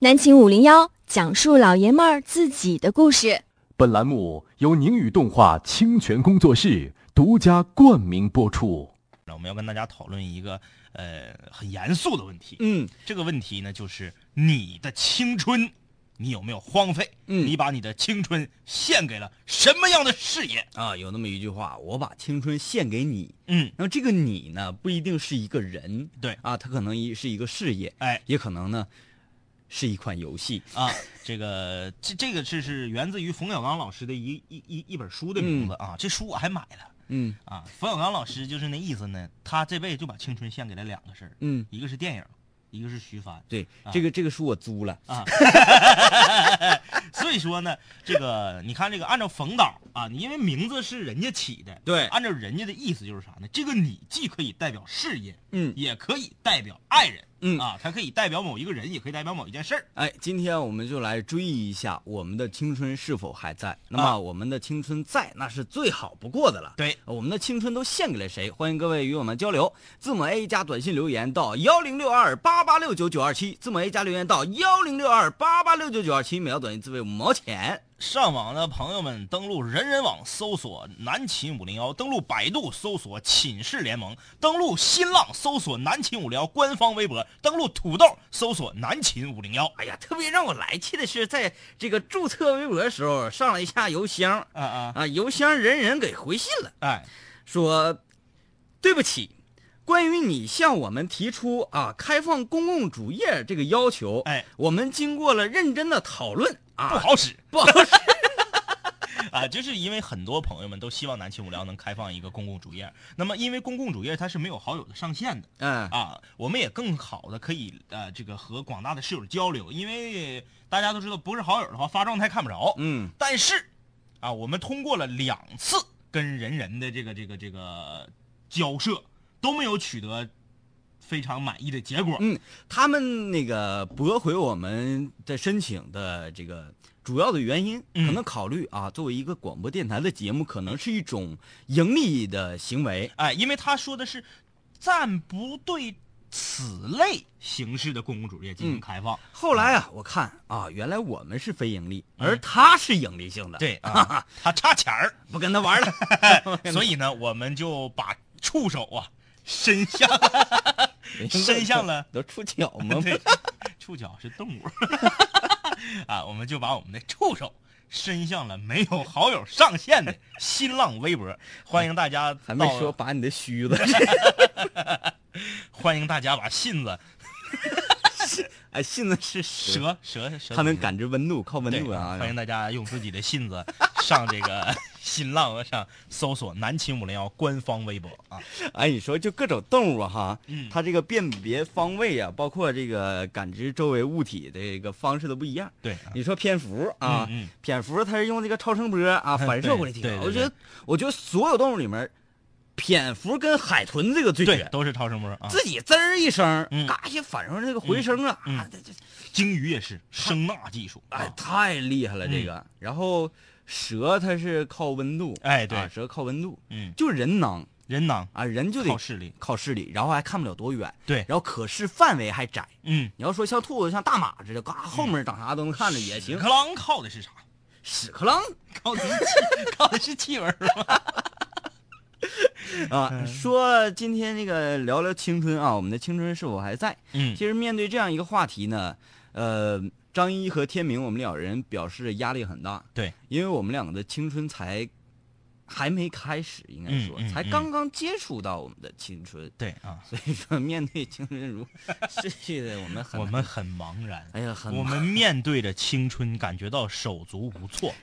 南秦五零幺讲述老爷们儿自己的故事。本栏目由宁宇动画清泉工作室独家冠名播出。那我们要跟大家讨论一个呃很严肃的问题。嗯，这个问题呢，就是你的青春，你有没有荒废？嗯你把你的青春献给了什么样的事业？啊，有那么一句话，我把青春献给你。嗯，那么这个你呢，不一定是一个人，对啊，他可能一是一个事业，哎也可能呢是一款游戏。啊，这个这这个是是源自于冯小刚老师的一一一一本书的名字啊，这书我还买了嗯啊。冯小刚老师就是那意思呢，他这辈子就把青春献给了两个事儿，嗯，一个是电影，一个是徐帆。对，啊这个这个书我租了。啊，所以说呢，这个你看这个按照冯导啊，你因为名字是人家起的，对按照人家的意思就是啥呢？这个你既可以代表事业，嗯也可以代表爱人，嗯啊，它可以代表某一个人，也可以代表某一件事儿。哎，今天我们就来追忆一下我们的青春是否还在。那么啊我们的青春在，那是最好不过的了。对，我们的青春都献给了谁？欢迎各位与我们交流。字母 A 加短信留言到幺零六二八八六九九二七，字母 A 加留言到幺零六二八八六九九二七，每条短信自费五毛钱。上网的朋友们，登录人人网搜索南秦五零幺，登录百度搜索寝室联盟，登录新浪搜索南秦五零幺官方微博，登录土豆搜索南秦五零幺。哎呀，特别让我来气的是，在这个注册微博的时候上了一下邮箱。啊啊，啊，邮箱人人给回信了。哎，说对不起，关于你向我们提出啊开放公共主页这个要求，哎，我们经过了认真的讨论啊，不好使。不好使，啊，就是因为很多朋友们都希望南秦无聊能开放一个公共主页，那么因为公共主页它是没有好友的上限的嗯。啊，我们也更好的可以呃这个和广大的室友交流，因为大家都知道不是好友的话发状态看不着，嗯。但是啊，我们通过了两次跟人人的这个这个这个交涉，都没有取得非常满意的结果。嗯，他们那个驳回我们的申请的这个主要的原因，嗯可能考虑啊，作为一个广播电台的节目，可能是一种盈利的行为。哎，因为他说的是暂不对此类形式的公共主页进行嗯开放。后来啊，我看啊，原来我们是非盈利，而他是盈利性的，对啊，他差钱儿，不跟他玩了。所以呢，我们就把触手啊伸向。伸向了。都触角吗？对，触角是动物。啊，我们就把我们的触手伸向了没有好友上线的新浪微博，欢迎大家还没说把你的须子，欢迎大家把信子哎，信子是蛇，蛇蛇蛇，它能感知温度，靠温度啊。欢迎大家用自己的信子上这个 新浪上搜索“南秦五零幺”官方微博啊。哎，你说就各种动物啊哈，嗯它这个辨别方位啊，包括这个感知周围物体的一个方式都不一样。对啊，你说蝙蝠啊，蝙蝠它是用这个超声波啊反 射过来听对我觉得，我觉得所有动物里面，蝙蝠跟海豚这个最绝，，对都是超声波啊。自己滋儿一声，嗯嘎一下反出这个回声啊，啊，这这鲸鱼也是声呐技术，哎啊，太厉害了这个。然后蛇它是靠温度，哎对啊蛇靠温度，嗯，就人能人囊啊，人就得靠视力，靠视力，然后还看不了多远，对然后可视范围还窄。嗯，你要说像兔子、像大马似的，嘎后面长啥都能看着也行。屎壳郎靠的是啥？屎壳郎靠的是气，靠的是气味儿吗？啊，说今天这个聊聊青春啊，我们的青春是否还在？嗯。其实面对这样一个话题呢，呃，张一和天明我们两人表示压力很大，对，因为我们两个的青春才还没开始，应该说、嗯嗯嗯。才刚刚接触到我们的青春，对啊，所以说面对青春如逝去的我们很我们很茫然，哎呀很我们面对着青春，感觉到手足无措。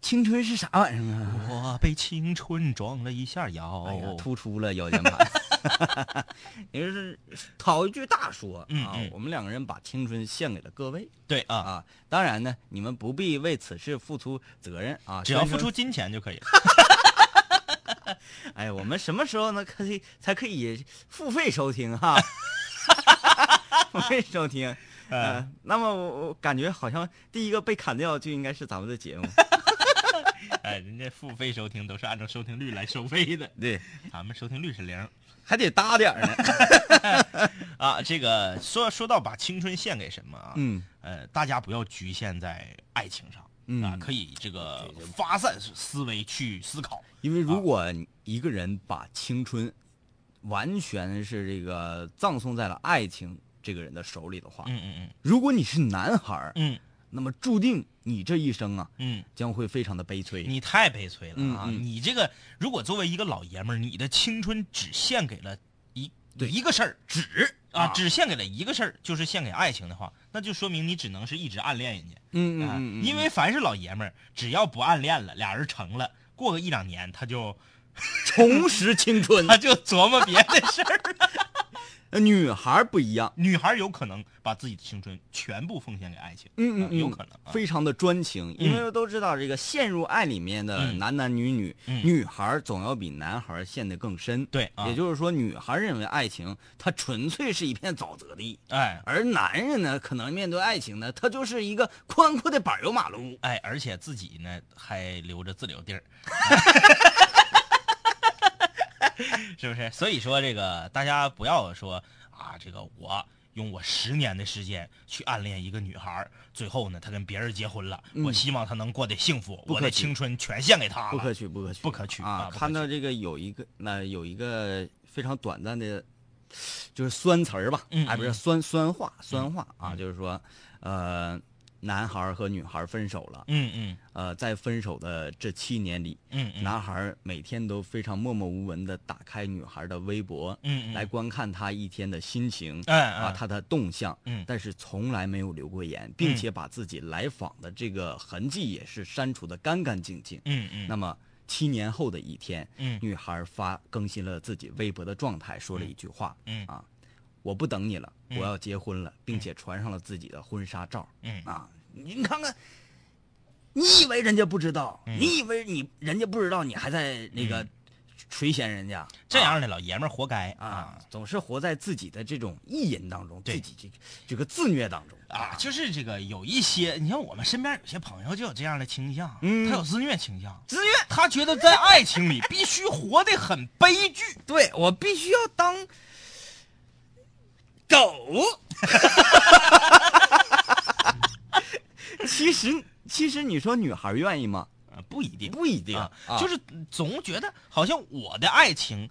青青春是啥玩意儿啊？我被青春撞了一下腰。哎呀，突出了腰间盘。也就是讨一句大说啊我们两个人把青春献给了各位对啊，啊。当然呢，你们不必为此事付出责任啊，只要付出金钱就可以了。哎，我们什么时候呢？可以才可以付费收听哈？付费收听。呃，那么我我感觉好像第一个被砍掉就应该是咱们的节目。哎，人家付费收听都是按照收听率来收费的，对，咱们收听率是零还得搭点儿呢。啊。这个说说到把青春献给什么啊？嗯，呃，大家不要局限在爱情上。嗯啊，可以这个发散思维去思考。因为如果一个人把青春完全是这个葬送在了爱情这个人的手里的话，嗯嗯如果你是男孩儿，嗯那么注定你这一生啊嗯将会非常的悲催。你太悲催了啊！嗯嗯你这个如果作为一个老爷们儿，你的青春只献给了一对一个事儿，只啊，只献给了一个事儿，就是献给爱情的话，那就说明你只能是一直暗恋人家。啊嗯嗯嗯，因为凡是老爷们儿，只要不暗恋了，俩人成了，过个一两年，他就重拾青春。他就琢磨别的事儿了。呃女孩不一样，女孩有可能把自己的青春全部奉献给爱情，啊嗯嗯嗯，有可能啊。非常的专情，因为都知道这个陷入爱里面的嗯。男男女女，嗯。女孩总要比男孩陷得更深。对啊。也就是说，女孩认为爱情它纯粹是一片沼泽地，哎。而男人呢，可能面对爱情呢，他就是一个宽阔的柏油马路。哎，而且自己呢还留着自留地儿，是不是？所以说这个大家不要说啊，这个我用我十年的时间去暗恋一个女孩，最后呢她跟别人结婚了，我希望她能过得幸福，我的青春全献给她了。不可取，不可取，不可取啊看到这个有一个，那有一个非常短暂的，就是酸词儿吧，嗯哎，不是嗯酸酸话，酸话啊，就是说，呃，男孩和女孩分手了，嗯嗯呃，在分手的这七年里，嗯嗯。男孩每天都非常默默无闻的打开女孩的微博，嗯嗯。来观看她一天的心情，哎啊，哎她的动向，嗯。但是从来没有留过言，并且把自己来访的这个痕迹也是删除的干干净净。嗯嗯。那么七年后的一天，嗯。女孩发更新了自己微博的状态，说了一句话，嗯。啊，我不等你了，嗯。我要结婚了，并且传上了自己的婚纱照。嗯。啊，您看看，你以为人家不知道？嗯你以为你人家不知道，你还在那个垂涎人家？这样的老爷们儿活该啊啊，总是活在自己的这种意淫当中，自己这个这个自虐当中啊，就是这个有一些，你像我们身边有些朋友就有这样的倾向，嗯他有自虐倾向，自虐。他觉得在爱情里必须活得很悲剧。对我必须要当狗。其实，其实你说女孩愿意吗？呃，不一定，不一定就是总觉得好像我的爱情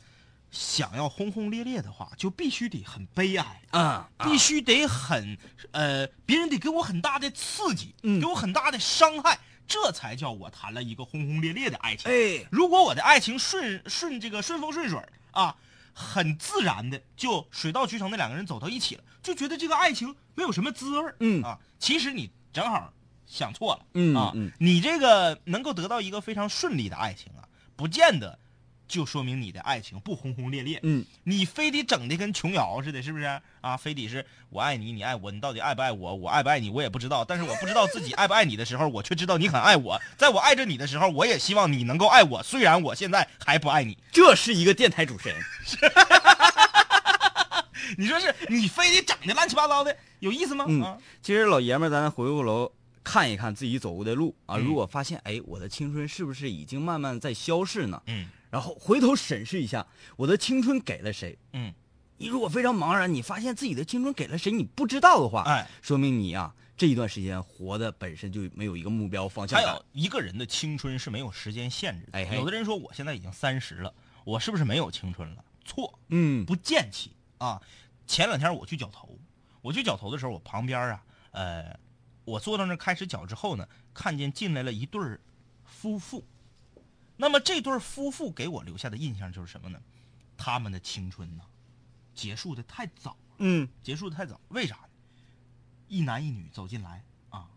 想要轰轰烈烈的话，就必须得很悲哀，啊，必须得很呃，别人得给我很大的刺激，嗯给我很大的伤害，这才叫我谈了一个轰轰烈烈的爱情。哎，如果我的爱情顺顺这个顺风顺水啊，很自然的就水到渠成的两个人走到一起了，就觉得这个爱情没有什么滋味儿嗯啊。其实你正好想错了，嗯啊，嗯你这个能够得到一个非常顺利的爱情啊，不见得就说明你的爱情不轰轰烈烈。嗯，你非得整的跟琼瑶似的，是不是啊？非得是我爱你，你爱我，你到底爱不爱我？我爱不爱你，我也不知道。但是我不知道自己爱不爱你的时候，我却知道你很爱我。在我爱着你的时候，我也希望你能够爱我，虽然我现在还不爱你。这是一个电台主持人。你说是你非得整的乱七八糟的，有意思吗？嗯啊，其实老爷们儿，咱回过头看一看自己走过的路啊，嗯如果发现哎，我的青春是不是已经慢慢在消逝呢？嗯然后回头审视一下我的青春给了谁。嗯，你如果非常茫然，你发现自己的青春给了谁，你不知道的话，哎，说明你啊这一段时间活的本身就没有一个目标方向感还有。一个人的青春是没有时间限制的。哎嘿有的人说我现在已经三十了，我是不是没有青春了？错，嗯不见起啊！前两天我去绞头，我去绞头的时候，我旁边啊，呃，我坐到那儿开始搅之后呢，看见进来了一对儿夫妇。那么这对儿夫妇给我留下的印象就是什么呢？他们的青春呢，结束的太早，嗯结束的太早，为啥呢？一男一女走进来啊，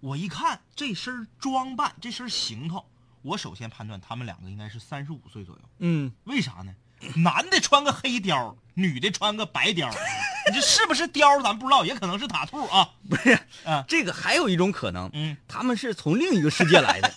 我一看这身装扮，这身行头，我首先判断他们两个应该是三十五岁左右。嗯，为啥呢？男的穿个黑貂，女的穿个白貂，你这是不是貂？咱不知道，也可能是塔兔啊。不是嗯这个还有一种可能，嗯，他们是从另一个世界来的，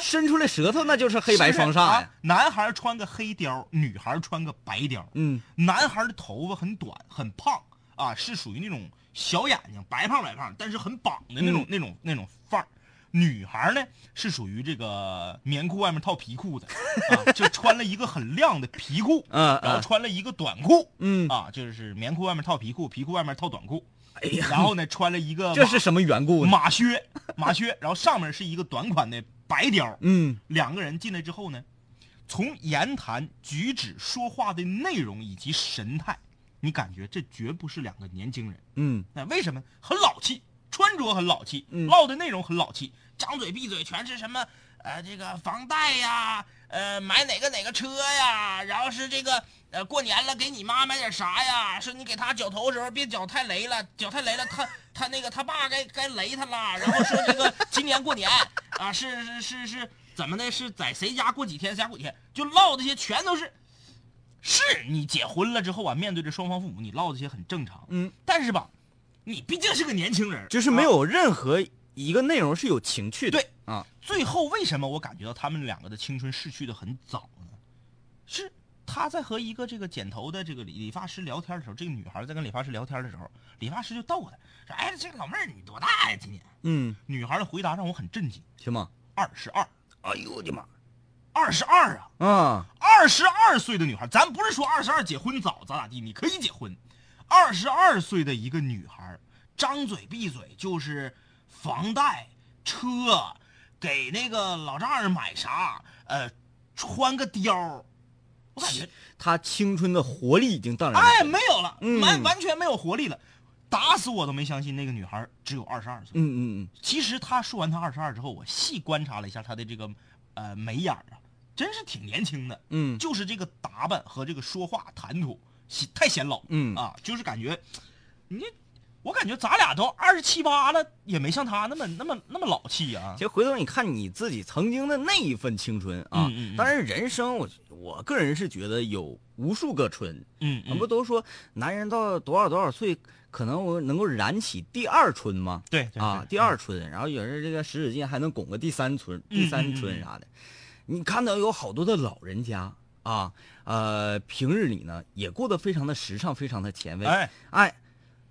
伸出来舌头那就是黑白双煞呀啊。男孩穿个黑貂，女孩穿个白貂。嗯，男孩的头发很短，很胖啊，是属于那种小眼睛，白胖白胖，但是很绑的那种、嗯那种那种范儿。女孩呢是属于这个棉裤外面套皮裤的，啊，就穿了一个很亮的皮裤，嗯然后穿了一个短裤，嗯，啊，就是棉裤外面套皮裤，皮裤外面套短裤，哎呀，然后呢穿了一个这是什么缘故呢？马靴，马靴，然后上面是一个短款的白貂。嗯两个人进来之后呢，从言谈举止、说话的内容以及神态，你感觉这绝不是两个年轻人。嗯那为什么？很老气，穿着很老气，嗯唠的内容很老气，张嘴闭嘴全是什么呃这个房贷呀，呃买哪个哪个车呀，然后是这个呃过年了给你妈买点啥呀，说你给她绞头的时候别绞太雷了，绞太雷了他他那个他爸该该雷他了，然后说这个 今年过年啊是是是是怎么的？是在谁家过几天，谁家过几天，就唠这些全都是。是你结婚了之后啊，面对着双方父母，你唠这些很正常。嗯，但是吧，你毕竟是个年轻人，就是没啊有任何一个内容是有情趣的。对啊，最后为什么我感觉到他们两个的青春逝去的很早呢？是他在和一个这个剪头的这个理理发师聊天的时候，这个女孩在跟理发师聊天的时候，理发师就逗她说：“哎，这个老妹儿你多大呀？今年？”嗯，女孩的回答让我很震惊，行吗？二十二，哎呦我的妈！二十二啊！啊，二十二岁的女孩，咱不是说二十二结婚早咋咋地，你可以结婚。二十二岁的一个女孩，张嘴闭嘴就是房贷、车，给那个老丈人买啥，呃，穿个貂儿，我感觉她青春的活力已经荡然无哎。没有了，嗯完完全没有活力了，打死我都没相信那个女孩只有二十二岁。嗯嗯嗯其实她说完她二十二之后，我细观察了一下她的这个呃眉眼啊，真是挺年轻的。嗯就是这个打扮和这个说话谈吐显太显老，嗯啊，就是感觉你，我感觉咱俩都二十七八了，也没像他那么那么那么老气啊其。实回头你看你自己曾经的那一份青春啊，嗯嗯嗯当然人生我我个人是觉得有无数个春，嗯咱不都说男人到多少多少岁可能我能够燃起第二春吗？对对啊，第二春，然后有人这个使使劲还能拱个第三春、嗯第三春啥的。你看到有好多的老人家啊，呃，平日里呢也过得非常的时尚，非常的前卫。哎，哎，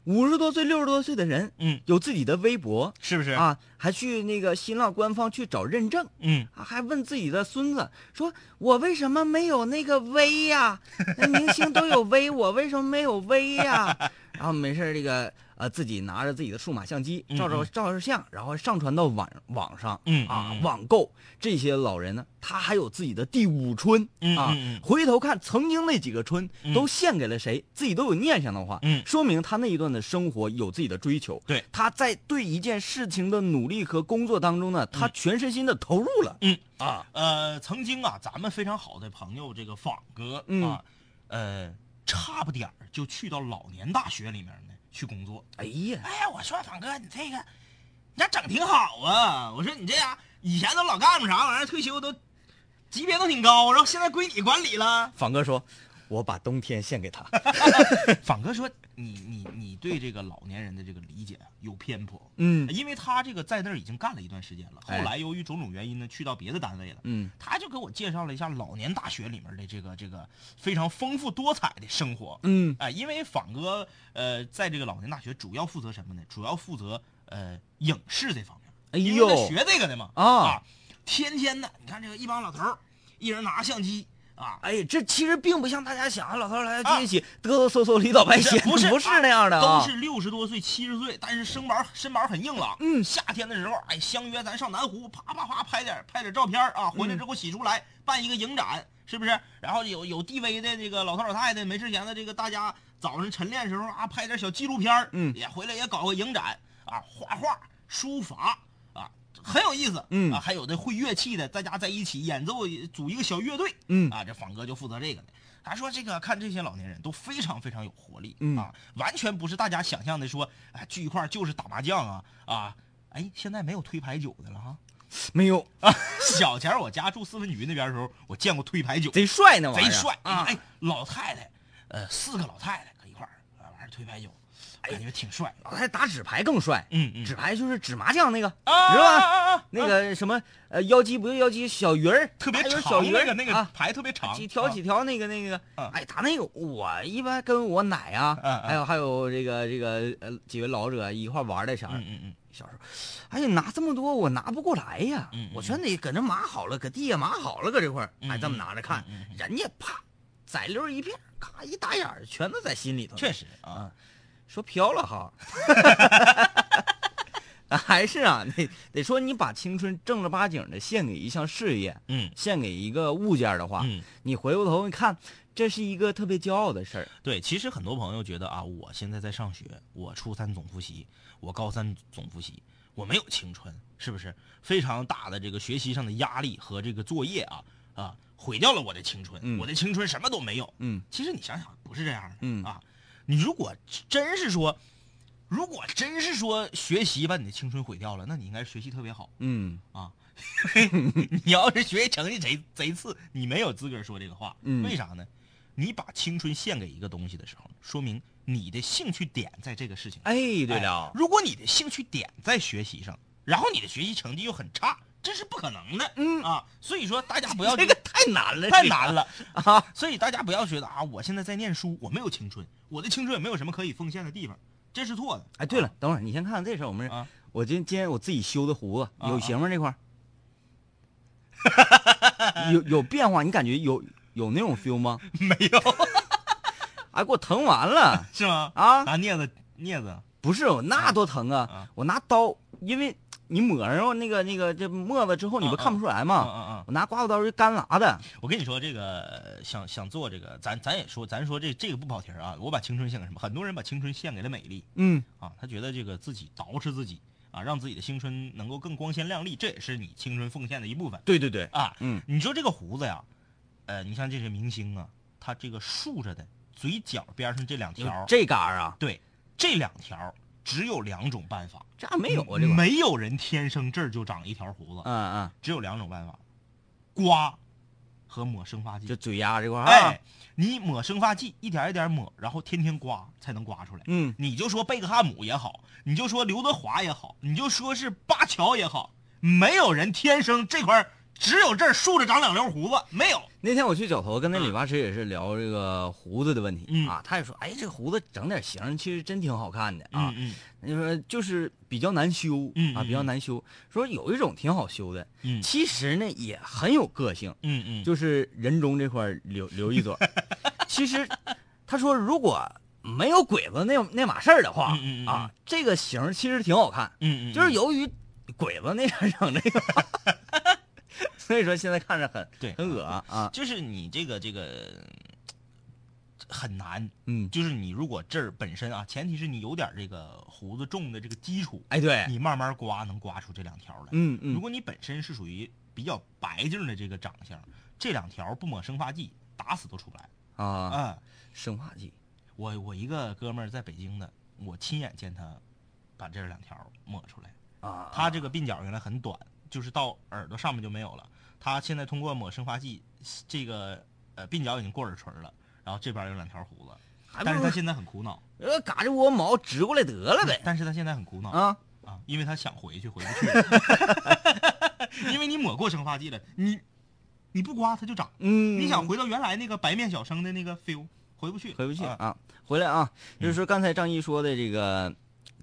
五十多岁、六十多岁的人，嗯，有自己的微博是不是？啊，还去那个新浪官方去找认证。嗯，啊，还问自己的孙子说：“我为什么没有那个微呀？那明星都有微，我为什么没有微呀？” 然后没事儿这个呃，自己拿着自己的数码相机照照照照相，然后上传到网网上，嗯啊网购。这些老人呢，他还有自己的第五春嗯啊。回头看曾经那几个春嗯都献给了谁，自己都有念想的话，嗯说明他那一段的生活有自己的追求。对他在对一件事情的努力和工作当中呢，他全身心的投入了。嗯啊，呃，曾经啊，咱们非常好的朋友这个仿哥嗯啊，呃，差不点儿就去到老年大学里面呢去工作。哎呀，哎呀，我说仿哥，你这个，你这整挺好啊！我说你这样，以前都老干部啥玩意儿，退休都级别都挺高，然后现在归你管理了。仿哥说：“我把冬天献给他。仿哥说，你你你对这个老年人的这个理解有偏颇，”嗯因为他这个在那儿已经干了一段时间了，后哎来由于种种原因呢，去到别的单位了。嗯他就给我介绍了一下老年大学里面的这个这个非常丰富多彩的生活。嗯哎，因为仿哥呃，在这个老年大学主要负责什么呢？主要负责呃影视这方面。哎因为他呦，学这个的嘛啊天天的，你看这个一帮老头儿，一人拿相机啊，哎，这其实并不像大家想的，老头儿来聚一起嘚嘚嗖嗖里倒白斜，不是不是那样的啊。都是六十多岁、七十岁，但是身板身板很硬朗。嗯。夏天的时候，哎，相约咱上南湖，啪啪啪拍点拍点照片啊，回来之后洗出来、办一个影展，是不是？然后有有地位的这个老头老太太，没事闲的这个大家早上晨练的时候啊，拍点小纪录片儿嗯。也回来也搞个影展啊，画画、书法啊，很有意思。嗯啊，还有的会乐器的，大家在一起演奏，组一个小乐队。嗯啊，这仿哥就负责这个的。他说这个看这些老年人都非常非常有活力、嗯啊，完全不是大家想象的说，哎，聚一块就是打麻将啊啊，哎，现在没有推牌九的了哈。没有，啊，小前我家住四分局那边的时候，我见过推牌九，贼帅那玩意儿，贼帅啊！哎，老太太，呃，四个老太太搁一块儿，啊，完事儿推牌九，感觉挺帅。还打纸牌更帅，嗯嗯，纸牌就是纸麻将那个，啊知道吧？那个什么呃妖姬不是妖姬小鱼儿，特别长小鱼儿那个那个啊牌特别长，啊几条几条那个那个，啊哎，打那个我一般跟我奶啊，还有还有这个这个呃几位老者一块玩的啥嗯嗯嗯，小时候，哎呀，拿这么多我拿不过来呀，我全得搁那码好了，搁地下码好了，搁这块儿，嗯哎，这么拿着看，嗯嗯嗯。人家啪，宰溜一片，咔一打眼儿，全都在心里头。确实啊，说飘了哈，还是啊，得得说你把青春正儿八经的献给一项事业，嗯献给一个物件儿的话，嗯，你回过头一看，这是一个特别骄傲的事儿。对，其实很多朋友觉得啊，我现在在上学，我初三总复习，我高三总复习，我没有青春，是不是？非常大的这个学习上的压力和这个作业啊啊，毁掉了我的青春，嗯我的青春什么都没有。嗯其实你想想，不是这样的，嗯啊，你如果真是说，如果真是说学习把你的青春毁掉了，那你应该学习特别好嗯啊。你要是学习成绩贼贼次，你没有资格说这个话。嗯为啥呢？你把青春献给一个东西的时候，说明你的兴趣点在这个事情上。哎，对哎了，如果你的兴趣点在学习上，然后你的学习成绩又很差，这是不可能的。嗯啊，所以说大家不要这个太难了，太难了啊！所以大家不要觉得啊，我现在在念书，我没有青春，我的青春也没有什么可以奉献的地方，这是错的。哎，对了，等会儿你先看看这事儿，我们啊，我今今天我自己修的胡子啊有型吗？这块儿 有有变化？你感觉有有那种 feel 吗？没有，哎，给我疼完了是吗？啊！拿镊子镊子，不是，我那多疼啊啊！我拿刀，因为你抹上那个那个这沫子之后，你不看不出来嗯吗？嗯嗯。我拿刮胡刀是干拉的，我跟你说，这个想想做这个，咱咱也说，咱说这这个不跑题儿啊。我把青春献给什么？很多人把青春献给了美丽嗯啊，他觉得这个自己捯饬自己啊，让自己的青春能够更光鲜亮丽，这也是你青春奉献的一部分对对对，啊。嗯你说这个胡子呀，呃，你像这些明星啊，他这个竖着的嘴角边上这两条，这嘎儿啊，对，这两条儿只有两种办法，这还没有啊，这个，没有人天生这儿就长一条胡子，嗯嗯，只有两种办法，刮和抹生发剂。就嘴丫这块哎，，你抹生发剂，一点一点抹，然后天天刮，才能刮出来。嗯，你就说贝克汉姆也好，你就说刘德华也好，你就说是巴乔也好，没有人天生这块儿只有这儿竖着长两溜胡子，没有。那天我去绞头，跟那理发师也是聊这个胡子的问题、嗯啊，他也说，哎，这个胡子整点型其实真挺好看的啊。嗯说就是比较难修、啊，比较难修。说有一种挺好修的，嗯其实呢也很有个性，嗯嗯就是人中这块留留一撮。其实他说，如果没有鬼子那那码事儿的话、啊，这个型其实挺好看，嗯嗯，就是由于鬼子那边整这个，所以说现在看着很对很恶啊。就是你这个这个很难，嗯，就是你如果这儿本身啊，前提是你有点这个胡子重的这个基础，哎对，你慢慢刮能刮出这两条来。嗯嗯，如果你本身是属于比较白净的这个长相，这两条不抹生发剂，打死都出不来。啊，啊、生发剂，我我一个哥们儿在北京的，我亲眼见他把这两条抹出来。啊，他这个鬓角原来很短，就是到耳朵上面就没有了。他现在通过抹生发剂，这个呃鬓角已经过耳垂了，然后这边有两条胡子，还不如但是他现在很苦恼。呃嘎着窝毛直过来得了呗但是他现在很苦恼啊，啊，因为他想回去，回不去，因为你抹过生发剂了，你你不刮它就长，嗯，你想回到原来那个白面小生的那个 feel，回不去，回不去啊。啊，回来啊，就是说刚才张毅说的这个，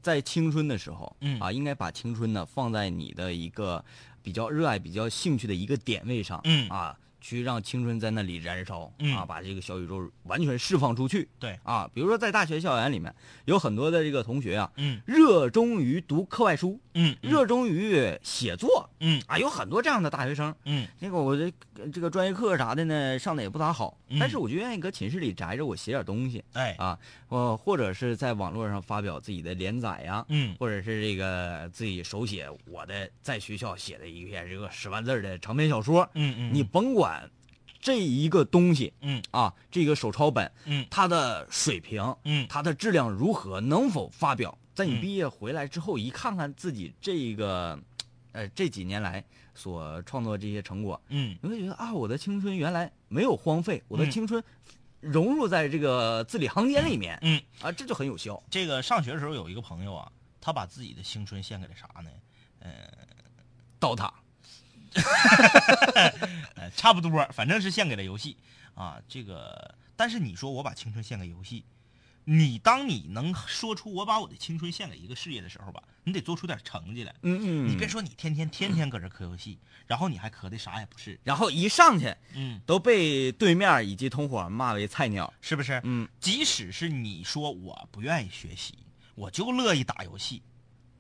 在青春的时候，嗯。啊，应该把青春呢放在你的一个比较热爱、比较兴趣的一个点位上，嗯。啊，去让青春在那里燃烧，嗯。啊，把这个小宇宙完全释放出去，对，啊，比如说在大学校园里面，有很多的这个同学啊，嗯。热衷于读课外书，嗯热衷于写作，嗯。啊，有很多这样的大学生，嗯。那个我这这个专业课啥的呢，上的也不咋好，嗯。但是我就愿意搁寝室里宅着，我写点东西。哎。啊，我，或者是在网络上发表自己的连载呀、嗯。或者是这个自己手写我的在学校写的一篇这个十万字的长篇小说，嗯嗯，你甭管这一个东西嗯。啊，这个手抄本嗯。它的水平，嗯。它的质量如何，能否发表，在你嗯。毕业回来之后一看看自己这个，呃，这几年来所创作这些成果，嗯。你会觉得啊，我的青春原来没有荒废，我的嗯。青春融入在这个字里行间里面，嗯。啊，这就很有效。这个上学的时候有一个朋友啊，他把自己的青春献给了啥呢？刀塔，呃，差不多，反正是献给了游戏啊。这个，但是你说我把青春献给游戏，你当你能说出我把我的青春献给一个事业的时候吧，你得做出点成绩来。嗯嗯，你别说你天天天天搁这磕游戏，然后你还磕的啥也不是，然后一上去嗯，都被对面以及同伙骂为菜鸟。是不是？嗯，即使是你说我不愿意学习，我就乐意打游戏，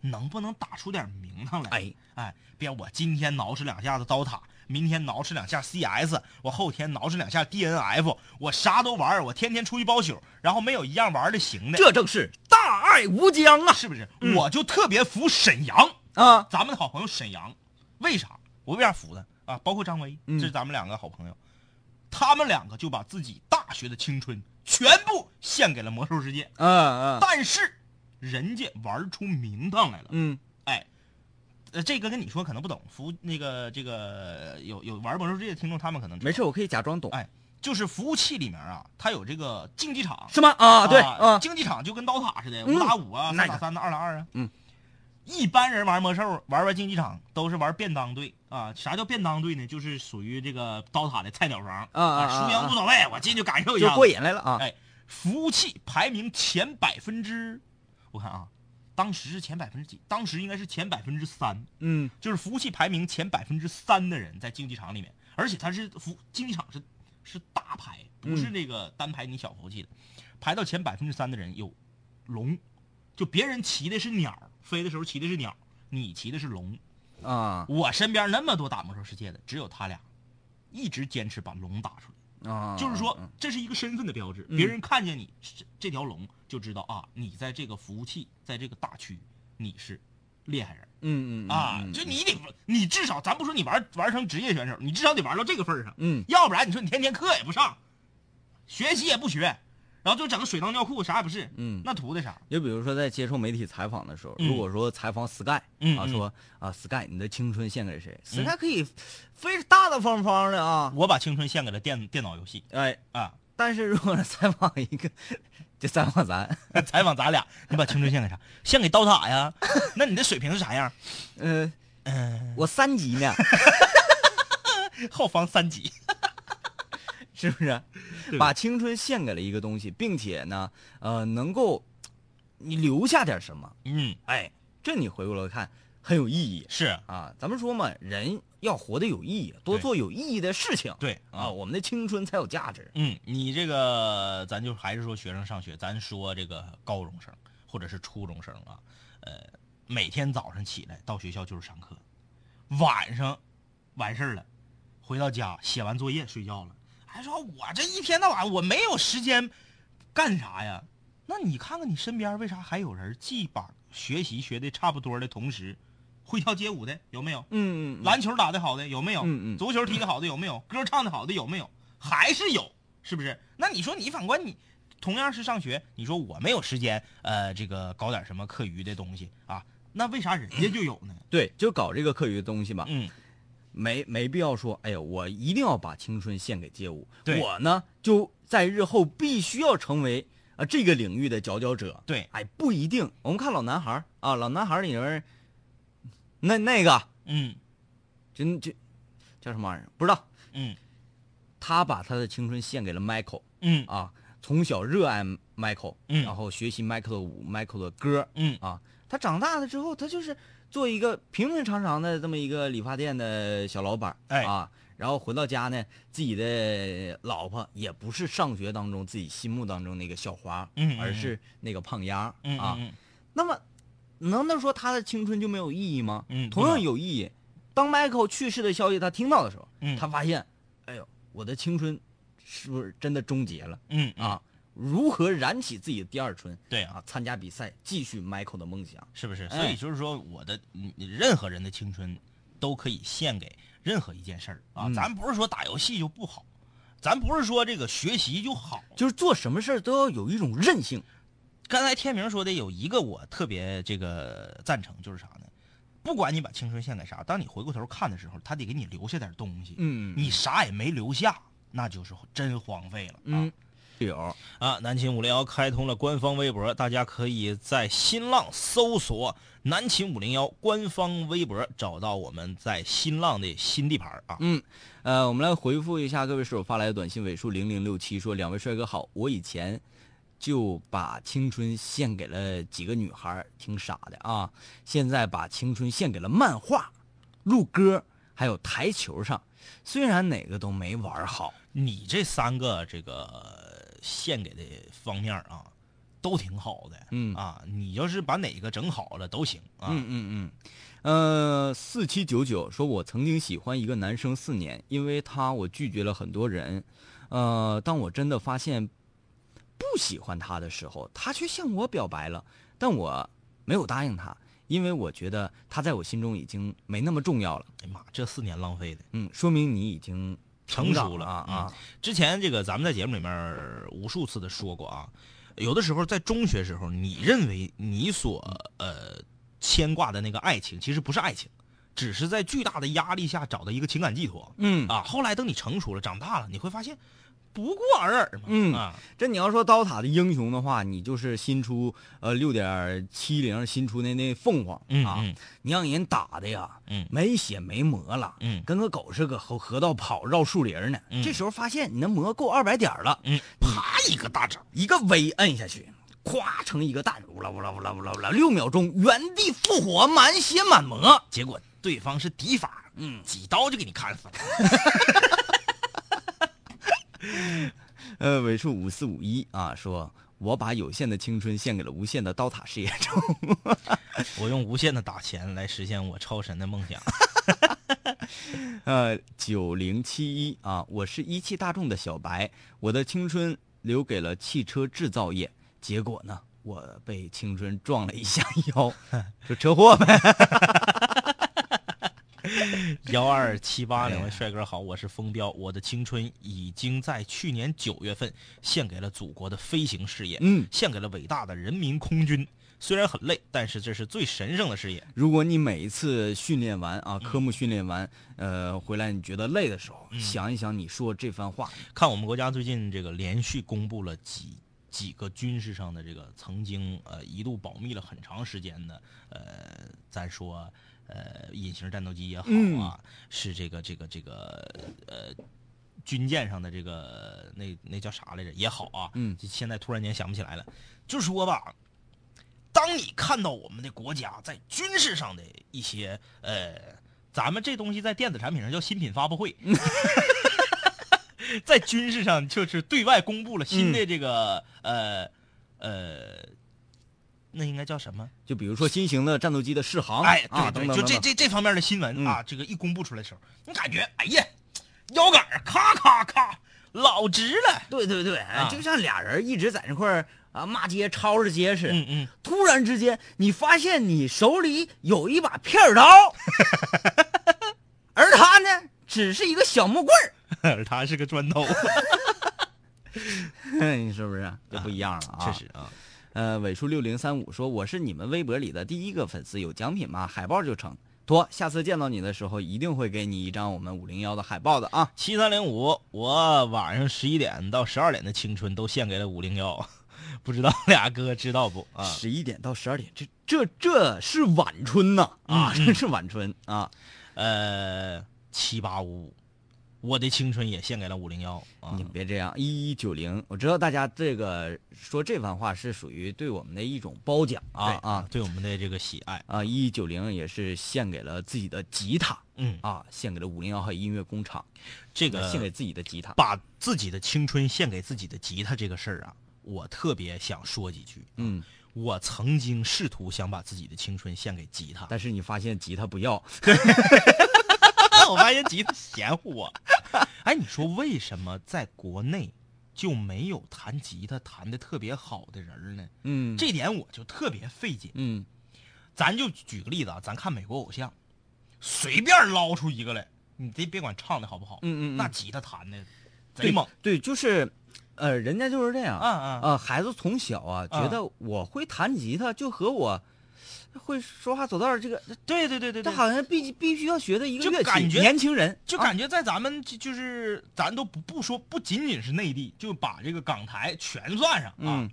能不能打出点名堂来？哎哎，别我今天挠饬两下子刀塔，明天挠饬两下 CS，我后天挠饬两下 DNF，我啥都玩儿，我天天出去包宿，然后没有一样玩的行的，这正是大爱无疆啊！是不是？我就特别服沈阳，啊，咱们的好朋友沈阳，为啥？我为啥服他啊？包括张威，嗯这是咱们两个好朋友，他们两个就把自己大学的青春全部献给了魔兽世界，嗯嗯但是人家玩出名堂来了。嗯哎，呃，这个跟你说可能不懂，服那个这个有有玩魔兽世界的听众，他们可能没事，我可以假装懂。哎，就是服务器里面啊，它有这个竞技场是吗？啊，对，啊，竞技场就跟刀塔似的，嗯五打五啊，那个三打三的，二打二啊。嗯，一般人玩魔兽，玩玩竞技场都是玩便当队啊。啥叫便当队呢？就是属于这个刀塔的菜鸟房啊输赢无所谓，我进去感受一下就。过瘾来了啊。哎，服务器排名前百分之，我看啊，当时是前百分之几？当时应该是前百分之三，嗯就是服务器排名前百分之三的人在竞技场里面，而且他是服竞技场是是大排，不是那个单排你小服务器的，排到前百分之三的人有龙，就别人骑的是鸟，飞的时候骑的是鸟，你骑的是龙。啊我身边那么多打魔兽世界的，只有他俩一直坚持把龙打出来。啊，就是说，这是一个身份的标志，嗯。别人看见你这这条龙，就知道啊，你在这个服务器，在这个大区，你是厉害人。嗯嗯嗯啊！嗯。就你得，你至少，咱不说你玩玩成职业选手，你至少得玩到这个份儿上，嗯。要不然你说你天天课也不上，学习也不学，然后就整个水当尿裤，啥也不是，嗯。那图的啥？就比如说在接受媒体采访的时候，嗯如果说采访 Sky 啊，说啊 Sky 你的青春献给谁嗯？Sky 可以非常大大方方的啊，我把青春献给了电电脑游戏哎，啊！但是如果采访一个，就采访咱，采访咱俩，你把青春献给啥？献给刀塔呀？那你的水平是啥样？呃，嗯、我三级呢，后方三级。是不是？把青春献给了一个东西，并且呢，呃，能够你留下点什么，嗯，哎，这你回过来看很有意义是啊。咱们说嘛，人要活得有意义，多做有意义的事情，对啊，我们的青春才有价值。嗯，你这个咱就还是说学生上学，咱说这个高中生或者是初中生啊，呃，每天早上起来到学校就是上课，晚上完事儿了，回到家写完作业睡觉了，还说我这一天到晚我没有时间干啥呀？那你看看你身边为啥还有人既把学习学的差不多的同时，会跳街舞的有没有？嗯，嗯篮球打得好的有没有？嗯嗯足球踢得好的有没有？歌唱得好的有没有？还是有，是不是？那你说你反观你，同样是上学，你说我没有时间，呃，这个搞点什么课余的东西啊？那为啥人家 就有呢？对，就搞这个课余的东西嘛，嗯，没没必要说，哎呀，我一定要把青春献给街舞。我呢，就在日后必须要成为啊、这个领域的佼佼者。对，哎，不一定。我们看老男孩啊，老男孩里面，那那个嗯真就叫什么玩意儿？不知道。嗯他把他的青春献给了 Michael 嗯啊，从小热爱 Michael，嗯然后学习 Michael 的舞，Michael 的歌嗯啊。他长大了之后，他就是做一个平平常常的这么一个理发店的小老板儿，哎啊，然后回到家呢，自己的老婆也不是上学当中自己心目当中那个校花，嗯嗯而是那个胖丫嗯啊。嗯那么，难道说他的青春就没有意义吗？嗯同样有意义。当 Michael 去世的消息他听到的时候，嗯他发现，哎呦，我的青春是不是真的终结了嗯嗯，啊？如何燃起自己的第二春？对啊，啊，参加比赛，继续 Michael 的梦想。是不是？哎所以就是说，我的任何人的青春都可以献给任何一件事儿啊。嗯咱不是说打游戏就不好，咱不是说这个学习就好。就是做什么事儿都要有一种韧性。刚才天明说的有一个我特别这个赞成，就是啥呢？不管你把青春献给啥，当你回过头看的时候，他得给你留下点东西。嗯你啥也没留下，那就是真荒废了啊。嗯，友，啊，南秦五零幺开通了官方微博，大家可以在新浪搜索“南秦五零幺”官方微博，找到我们在新浪的新地盘啊。嗯，呃，我们来回复一下各位室友发来的短信，尾数零零六七，说两位帅哥好，我以前就把青春献给了几个女孩，挺傻的啊，现在把青春献给了漫画、录歌还有台球上，虽然哪个都没玩好，你这三个这个献给的方面啊，都挺好的。嗯啊，你要是把哪个整好了都行啊。嗯嗯嗯，呃，四七九九说，我曾经喜欢一个男生四年，因为他我拒绝了很多人，呃，当我真的发现不喜欢他的时候，他却向我表白了，但我没有答应他，因为我觉得他在我心中已经没那么重要了。哎呀妈，这四年浪费的。嗯，说明你已经成熟了长啊啊！之前这个咱们在节目里面无数次的说过啊，有的时候在中学时候，你认为你所呃牵挂的那个爱情，其实不是爱情，只是在巨大的压力下找到一个情感寄托嗯啊。后来等你成熟了、长大了，你会发现不过尔尔嘛。嗯啊，这你要说刀塔的英雄的话，你就是新出呃六点七零新出的那凤凰啊，嗯嗯你让人打的呀，嗯没血没魔了，嗯跟个狗似的，河河道跑绕树林呢。嗯这时候发现你那魔够二百点了，嗯，啪一个大招，一个 V 摁下去，咵成一个蛋，呜啦呜啦呜啦呜啦呜啦，六秒钟原地复活，满血满魔。结果对方是敌法，嗯，几刀就给你砍死了。呃，尾数五四五一啊，说我把有限的青春献给了无限的刀塔事业中。我用无限的打钱来实现我超神的梦想。呃，九零七一啊，我是一汽大众的小白，我的青春留给了汽车制造业，结果呢，我被青春撞了一下腰，就车祸呗。幺二七八，哎两位帅哥好，我是风彪，我的青春已经在去年九月份献给了祖国的飞行事业，嗯，献给了伟大的人民空军。虽然很累，但是这是最神圣的事业。如果你每一次训练完啊，科目训练完，呃，回来你觉得累的时候，想一想你说这番话，看我们国家最近这个连续公布了几几个军事上的这个曾经呃一度保密了很长时间的呃，咱说呃隐形战斗机也好啊，是这个这个这个呃军舰上的这个那那叫啥来着也好啊，嗯现在突然间想不起来了，就说吧。当你看到我们的国家在军事上的一些呃，咱们这东西在电子产品上叫新品发布会 在军事上就是对外公布了新的这个、呃呃，那应该叫什么？就比如说新型的战斗机的试航，哎，啊，对对，就这等等等等这这方面的新闻、嗯啊，这个一公布出来的时候，你感觉哎呀，腰杆咔咔咔老直了。对对对，啊就像俩人一直在那块儿啊骂街吵着街似的。嗯嗯，突然之间，你发现你手里有一把片儿刀，而他呢，只是一个小木棍儿，而他是个砖头，你是不是就不一样了啊？确实啊。呃，尾数六零三五说：“我是你们微博里的第一个粉丝，有奖品吗？海报就成。妥，下次见到你的时候，一定会给你一张我们五零幺的海报的啊。七三零五，我晚上十一点到十二点的青春都献给了五零幺，不知道俩哥知道不啊？十一点到十二点，这这这是晚春呐啊，这是晚春啊。呃，七八五五，我的青春也献给了五零幺啊你。别这样，一一九零，我知道大家这个说这番话是属于对我们的一种褒奖啊啊对我们的这个喜爱，啊！一一九零也是献给了自己的吉他嗯，啊，献给了五零幺和音乐工厂，这个献给自己的吉他。把自己的青春献给自己的吉他这个事儿啊，我特别想说几句。嗯，我曾经试图想把自己的青春献给吉他，但是你发现吉他不要，我发现吉他嫌乎我。哎，你说为什么在国内就没有弹吉他弹的特别好的人呢？嗯，这点我就特别费解。嗯咱就举个例子啊，咱看美国偶像，随便捞出一个来，你这别管唱的好不好，嗯嗯嗯那吉他弹的贼猛。对，就是，呃，人家就是这样啊啊呃，孩子从小啊，啊觉得我会弹吉他，就和我会说话走道儿这个，对对对对对，这好像必必须要学的一个乐器。就感觉年轻人啊就感觉在咱们就就是咱都不不说不仅仅是内地，就把这个港台全算上啊，嗯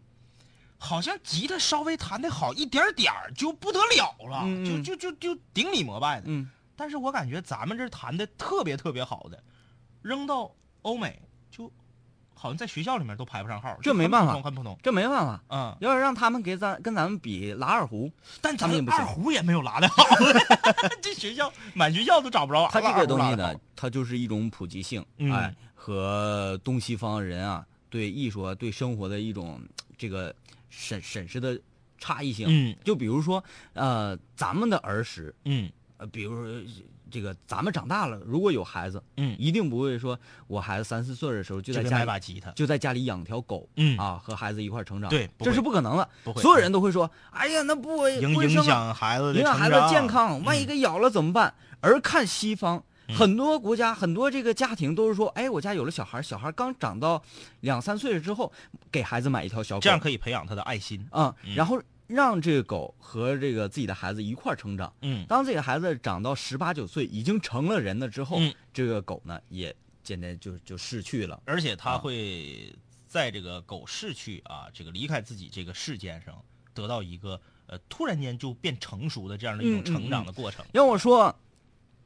好像吉他稍微弹的好一点点儿就不得了了，就就就就顶礼膜拜的。嗯，但是我感觉咱们这弹的特别特别好的，扔到欧美就好像在学校里面都排不上号，这没办法普通很普通。这没办法。嗯，要是让他们给咱跟咱们比拉二胡，但咱们也不行二胡也没有拉的好，这学校满学校都找不着。他这个东西呢它就是一种普及性，嗯哎，和东西方人啊对艺术啊、对生活的一种这个审审视的差异性。嗯就比如说，呃，咱们的儿时，嗯呃，比如说这个咱们长大了，如果有孩子，嗯，一定不会说我孩子三四岁的时候就在家里买把吉他。就在家里养条狗，嗯啊，和孩子一块成长，对这是不可能的。不会所有人都会说，哎呀，那不影影影响孩子健康，万一嗯给咬了怎么办？而看西方，嗯很多国家、很多这个家庭都是说，哎，我家有了小孩，小孩刚长到两三岁了之后，给孩子买一条小狗，这样可以培养他的爱心。啊、嗯然后让这个狗和这个自己的孩子一块儿成长。嗯当自己的孩子长到十八九岁，已经成了人了之后，嗯这个狗呢也渐渐就就逝去了。而且他啊会在这个狗逝去啊，这个离开自己这个世间上，得到一个呃突然间就变成熟的这样的一种成长的过程。要我说，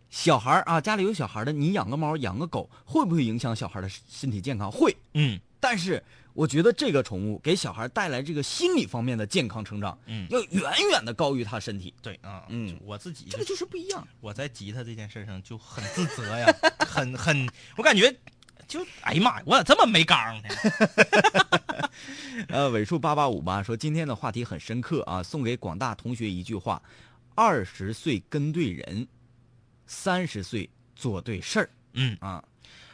小孩儿啊，家里有小孩儿的，你养个猫、养个狗，会不会影响小孩的身体健康？会。嗯但是我觉得这个宠物给小孩带来这个心理方面的健康成长，嗯，要远远的高于他身体。对啊，嗯我自己这个就是不一样。我在吉他这件事上就很自责呀，很很，我感觉就哎呀妈呀，我咋这么没刚呢？呃，尾数八八五八说今天的话题很深刻啊，送给广大同学一句话：二十岁跟对人，三十岁做对事儿嗯，啊。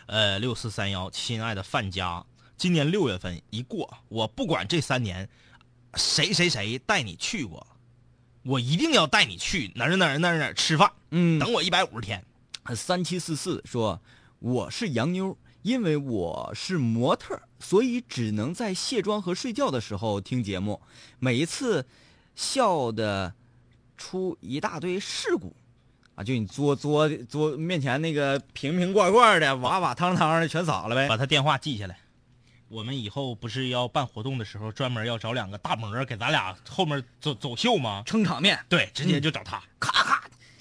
呃，六四三幺，亲爱的范家，今年六月份一过，我不管这三年谁谁谁带你去过，我一定要带你去哪儿哪儿哪儿哪儿吃饭，嗯，等我一百五十天。三七四四说我是洋妞，因为我是模特，所以只能在卸妆和睡觉的时候听节目，每一次笑的出一大堆事故。啊，就你作作作面前那个瓶瓶罐罐的、瓦瓦汤汤的全洒了呗。把他电话记下来。我们以后不是要办活动的时候，专门要找两个大模给咱俩后面走走秀吗？撑场面，对，直接就找他。咔咔，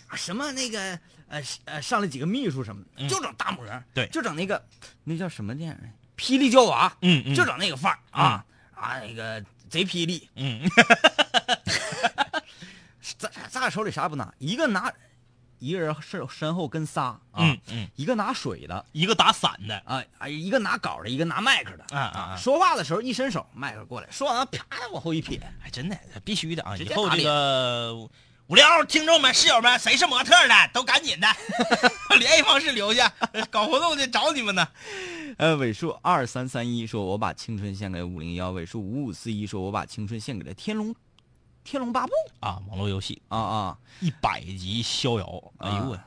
啊什么那个呃呃上来几个秘书什么的，嗯。就整大模儿对。就整那个那叫什么电影？霹雳娇娃，嗯嗯，就整那个范儿啊啊，那个贼霹雳，嗯，咱咱俩手里啥也不拿，一个拿，一个人身身后跟仨啊，嗯嗯，一个拿水的一个打伞的，啊啊，一个拿稿的，一个拿麦克的啊啊啊说话的时候一伸手，麦克过来，说完了啪往后一撇，哎，真的必须的啊！以后这个五零二听众们、室友们，谁是模特的，都赶紧的 联系方式留下，搞活动去找你们呢。呃，尾数二三三一说，我把青春献给五零幺；尾数五五四一说，我把青春献给了天龙，天龙八部。啊，网络游戏。啊啊！一百级逍遥，哎呦我，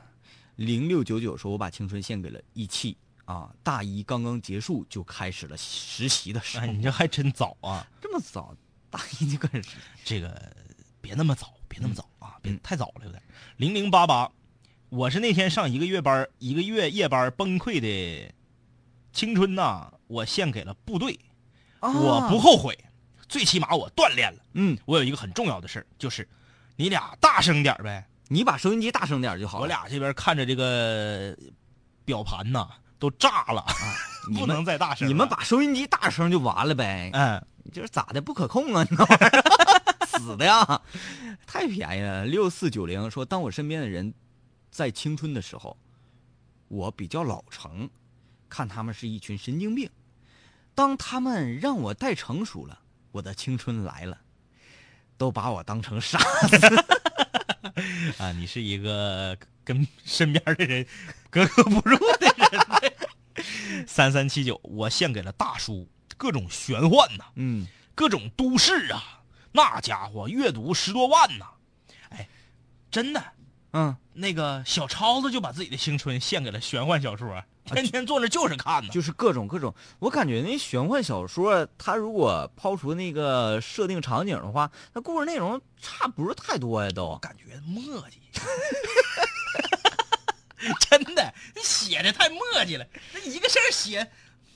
零六九九说，我把青春献给了一汽啊！大一刚刚结束就开始了实习的时候，哎，你这还真早啊！这么早，大一就开始，这个别那么早，别那么早啊，别嗯。太早了有点。零零八八，我是那天上一个月班，一个月夜班崩溃的青春呐，我献给了部队，我不后悔，最起码我锻炼了。嗯，我有一个很重要的事儿，就是你俩大声点呗。你把收音机大声点就好了。我俩这边看着这个表盘呐，都炸了，不你们能再大声。你们把收音机大声就完了呗，嗯，就是咋的不可控啊？你那玩意儿死的呀，太便宜了。六四九零说，当我身边的人在青春的时候，我比较老成，看他们是一群神经病；当他们让我太成熟了，我的青春来了，都把我当成傻子。啊，你是一个跟身边的人格格不入的人。三三七九，我献给了大叔，各种玄幻呐、嗯，各种都市啊，那家伙阅读十多万呐、哎，真的，嗯，那个小超子就把自己的青春献给了玄幻小说，天天坐那就是看呢。就是各种各种。我感觉那玄幻小说，它如果抛除那个设定场景的话，那故事内容差不是太多呀，都。感觉墨迹，真的，你写的太墨迹了。那一个事儿写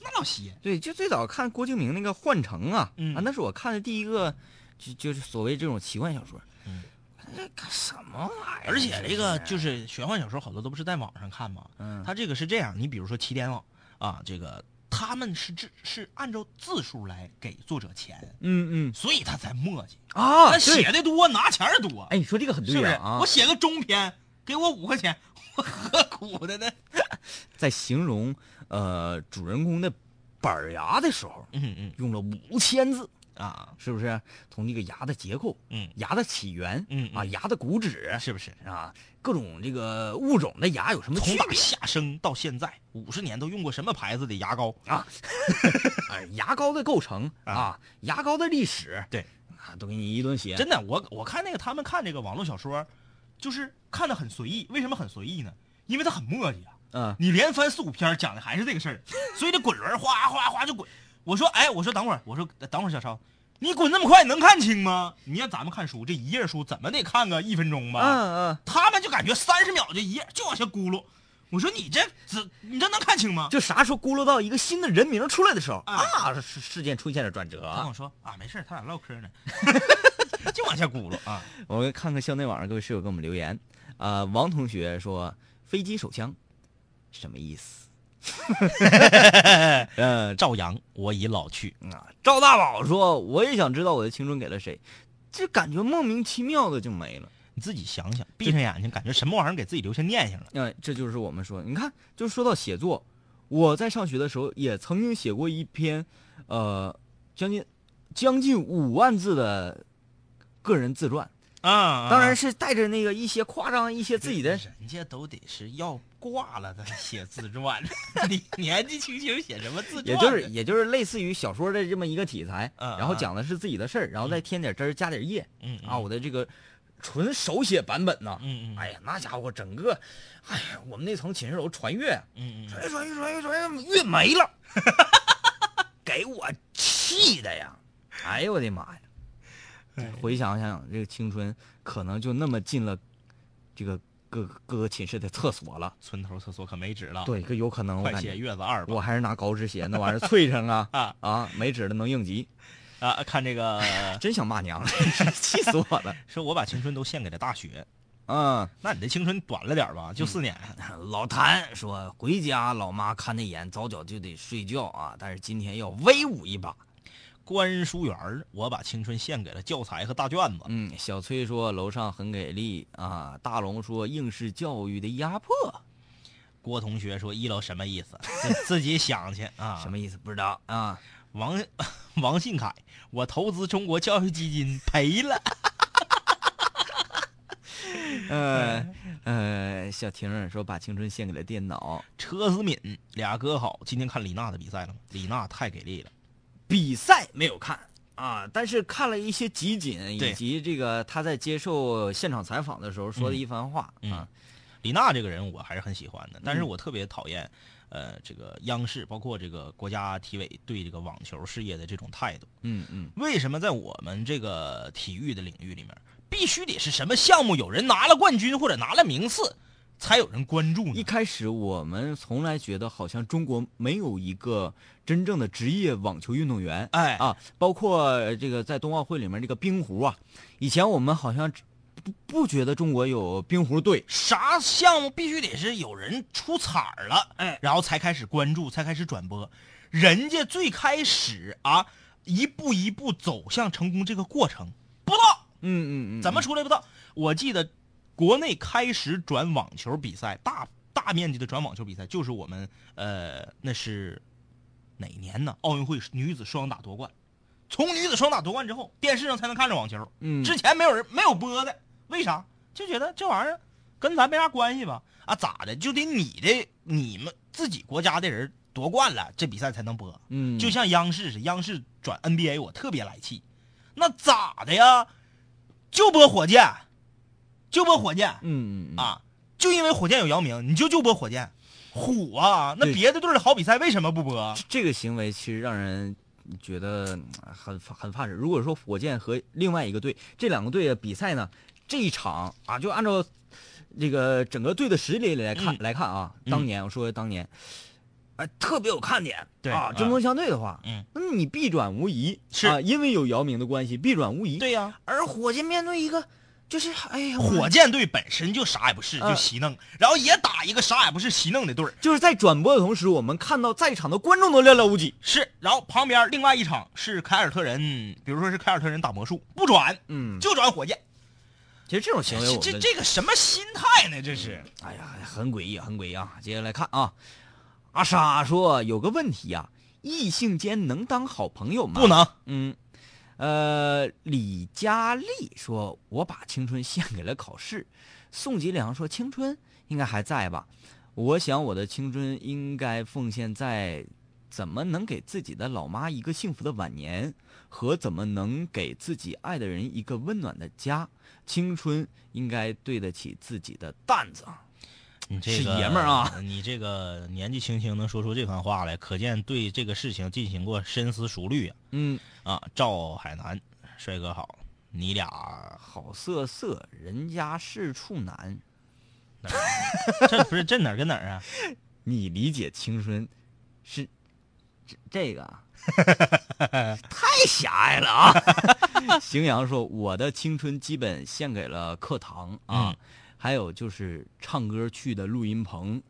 那老些，对，就最早看郭敬明那个《幻城》啊，嗯啊，那是我看的第一个，就就是所谓这种奇幻小说。什么玩意儿？而且这个就是玄幻小说，好多都不是在网上看吗？嗯，它这个是这样，你比如说起点网啊，这个他们是制是按照字数来给作者钱，嗯嗯所以他才磨叽。啊，他写的多，拿钱儿多。哎，你说这个很是不是？对啊我！写个中篇，给我五块钱，我何苦的呢？在形容呃主人公的板牙的时候，嗯嗯用了五千字，啊，是不是？从这个牙的结构、嗯牙的起源，嗯啊，牙的骨质是不是？啊，各种这个物种的牙有什么从打下生到现在五十年都用过什么牌子的牙膏？啊？哎，牙膏的构成啊啊，牙膏的历史，对啊，都给你一顿写。真的，我我看那个他们看这个网络小说，就是看的很随意。为什么很随意呢？因为他很磨叽啊。嗯你连翻四五篇讲的还是这个事儿，所以这滚轮哗哗哗就滚。我说，哎，我说等会儿，我说等会儿，小超，你滚那么快，你能看清吗？你让咱们看书，这一页书怎么得看个一分钟吧？嗯嗯，他们就感觉三十秒就一页就往下咕噜。我说你这这你这能看清吗？就啥时候咕噜到一个新的人名出来的时候哎啊，事事件出现了转折他跟我啊。说啊，没事儿他俩唠嗑呢，就往下咕噜啊。我们看看校内网上各位室友给我们留言，啊，王同学说飞机手枪什么意思？呃 赵阳，我已老去。啊，赵大宝说我也想知道我的青春给了谁，这感觉莫名其妙的就没了。你自己想想，闭上眼睛，感觉什么玩意儿给自己留下念想了。嗯、这就是我们说，你看，就说到写作，我在上学的时候也曾经写过一篇，呃，将近将近五万字的个人自传，啊当然是带着那个一些夸张、一些自己的。人家都得是要挂了他写自传，你年纪轻轻写什么自传？也就是也就是类似于小说的这么一个题材，嗯然后讲的是自己的事儿，然后再添点汁儿加点叶嗯啊，我的这个纯手写版本呢，嗯嗯哎呀，那家伙整个，哎呀，我们那层寝室楼传阅，嗯嗯传阅传阅传阅传阅阅没了，给我气的呀！哎呦我的妈呀！哎回想想，这个青春可能就那么进了这个各个各个寝室的厕所了。村头厕所可没纸了，，对，可有可能我快写，月子二吧我还是拿高纸写，那玩意儿脆上啊 啊啊，没纸了能应急，啊！看这个，真想骂娘，气死我了。说我把青春都献给了大学，嗯，那你的青春短了点吧，就四年。老谭说回家老妈看那眼，早早就得睡觉啊，但是今天要威武一把。关书园儿，我把青春献给了教材和大卷子。嗯，小崔说楼上很给力啊，大龙说应试教育的压迫，郭同学说一楼什么意思？自 自己想去啊。什么意思不知道啊？王 王信凯，我投资中国教育基金赔了。呃呃，小婷说把青春献给了电脑。车思敏，俩哥好，今天看李娜的比赛了吗？李娜太给力了。比赛没有看啊，但是看了一些集锦，以及这个他在接受现场采访的时候说的一番话、嗯。啊。李娜这个人我还是很喜欢的，但是嗯。我特别讨厌，呃，这个央视包括这个国家体委对这个网球事业的这种态度。嗯嗯，为什么在我们这个体育的领域里面，必须得是什么项目有人拿了冠军或者拿了名次，才有人关注呢？一开始我们从来觉得好像中国没有一个真正的职业网球运动员。哎啊，包括这个在冬奥会里面这个冰壶啊，以前我们好像不不觉得中国有冰壶队，啥项目必须得是有人出彩儿了，哎，然后才开始关注，才开始转播。人家最开始啊，一步一步走向成功这个过程，不知道嗯嗯嗯，怎么出来不知道。我记得国内开始转网球比赛，大大面积的转网球比赛，就是我们呃那是哪年呢？奥运会女子双打夺冠，从女子双打夺冠之后，电视上才能看着网球。嗯之前没有人没有播的，为啥？就觉得这玩意儿跟咱没啥关系吧？啊，咋的？就得你的你们自己国家的人夺冠了，这比赛才能播。嗯，就像央视似的，央视转 NBA，我特别来气。那咋的呀？就播火箭，就播火箭嗯啊！就因为火箭有姚明，你就就播火箭。虎啊，那别的队的好比赛为什么不播？这个行为其实让人觉得嗯很很发指。如果说火箭和另外一个队这两个队的比赛呢，这一场啊，就按照这个整个队的实力来看、嗯来看啊，嗯当年、我说的当年，哎、特别有看点，啊，对啊针锋相对的话，嗯，那你必转无疑是啊，因为有姚明的关系，必转无疑。，对呀、而火箭面对一个就是哎呀，火箭队本身就啥也不是，嗯就稀弄，然后也打一个啥也不是稀弄的队儿。就是在转播的同时，我们看到在场的观众都寥寥无几。是，然后旁边另外一场是凯尔特人，比如说是凯尔特人打魔术，不转，嗯，就转火箭。其实这种行为这这这个什么心态呢？这是哎呀，很诡异，很诡异啊！接下来看啊，阿莎说有个问题呀、异性间能当好朋友吗？不。能。嗯，呃，李佳丽说，我把青春献给了考试。宋吉良说，青春应该还在吧？我想我的青春应该奉献在怎么能给自己的老妈一个幸福的晚年，和怎么能给自己爱的人一个温暖的家。青春应该对得起自己的担子。是你这个爷们儿啊！你这个年纪轻轻能说出这番话来，可见对这个事情进行过深思熟虑啊！嗯，啊，赵海南，帅哥好，你俩好色色，人家是处男。这不是这哪儿跟哪儿啊？你理解青春是这这个啊 太狭隘了啊！荥阳说：“我的青春基本献给了课堂啊，嗯还有就是唱歌去的录音棚，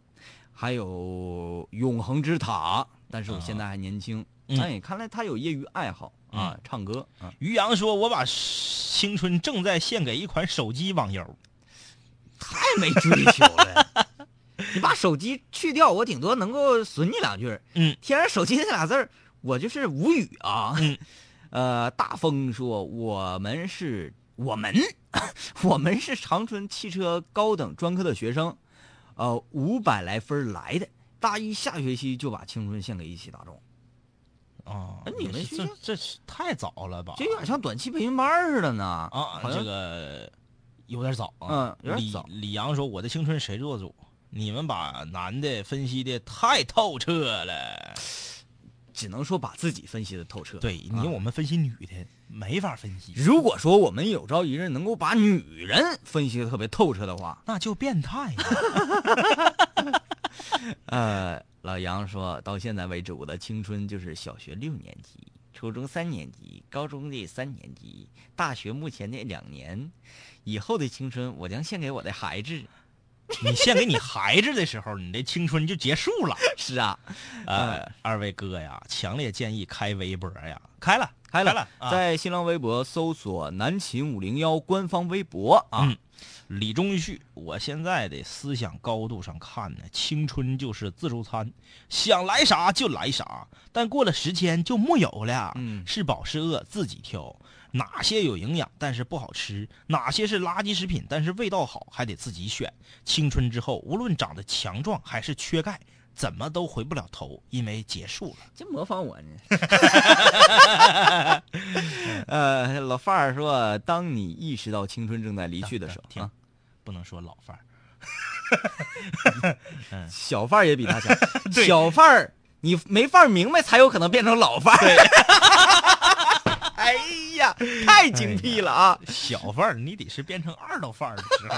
还有永恒之塔。但是我现在还年轻，嗯哎，看来他有业余爱好啊，唱歌啊。于洋说：“我把青春正在献给一款手机网游。太没追求了。你把手机去掉，我顶多能够损你两句。嗯，添上手机那俩字儿，我就是无语啊。嗯，呃，大风说我们是我们 我们是长春汽车高等专科的学生，呃，五百来分来的，大一下学期就把青春献给一汽大众，啊哎你们这学这这太早了吧？这有点像短期培训班似的呢。啊，好这个有点早啊。嗯有点早李李阳说：“我的青春谁做主？你们把男的分析的太透彻了。只能说把自己分析的透彻。对你，啊我们分析女的没法分析，如果说我们有朝一日能够把女人分析的特别透彻的话，那就变态了。呃，老杨说到现在为止，我的青春就是小学六年级、初中三年级、高中的三年级、大学目前的两年，以后的青春我将献给我的孩子。你献给你孩子的时候，你的青春就结束了。是啊，呃，二位哥呀，强烈建议开微博呀，开了，开了，了，啊在新浪微博搜索“南秦五零幺”官方微博啊。嗯李忠旭，我现在的思想高度上看呢，青春就是自助餐，想来啥就来啥，但过了时间就木有了。嗯是饱是饿自己挑，哪些有营养但是不好吃，哪些是垃圾食品但是味道好，还得自己选。青春之后，无论长得强壮还是缺钙，怎么都回不了头，因为结束了。这模仿我呢。呃，老范儿说，当你意识到青春正在离去的时候，停啊，不能说老范儿，小范儿也比他强。小范儿，你没范儿明白，才有可能变成老范儿。太精辟了啊！小范儿，你得是变成二道范儿的时候，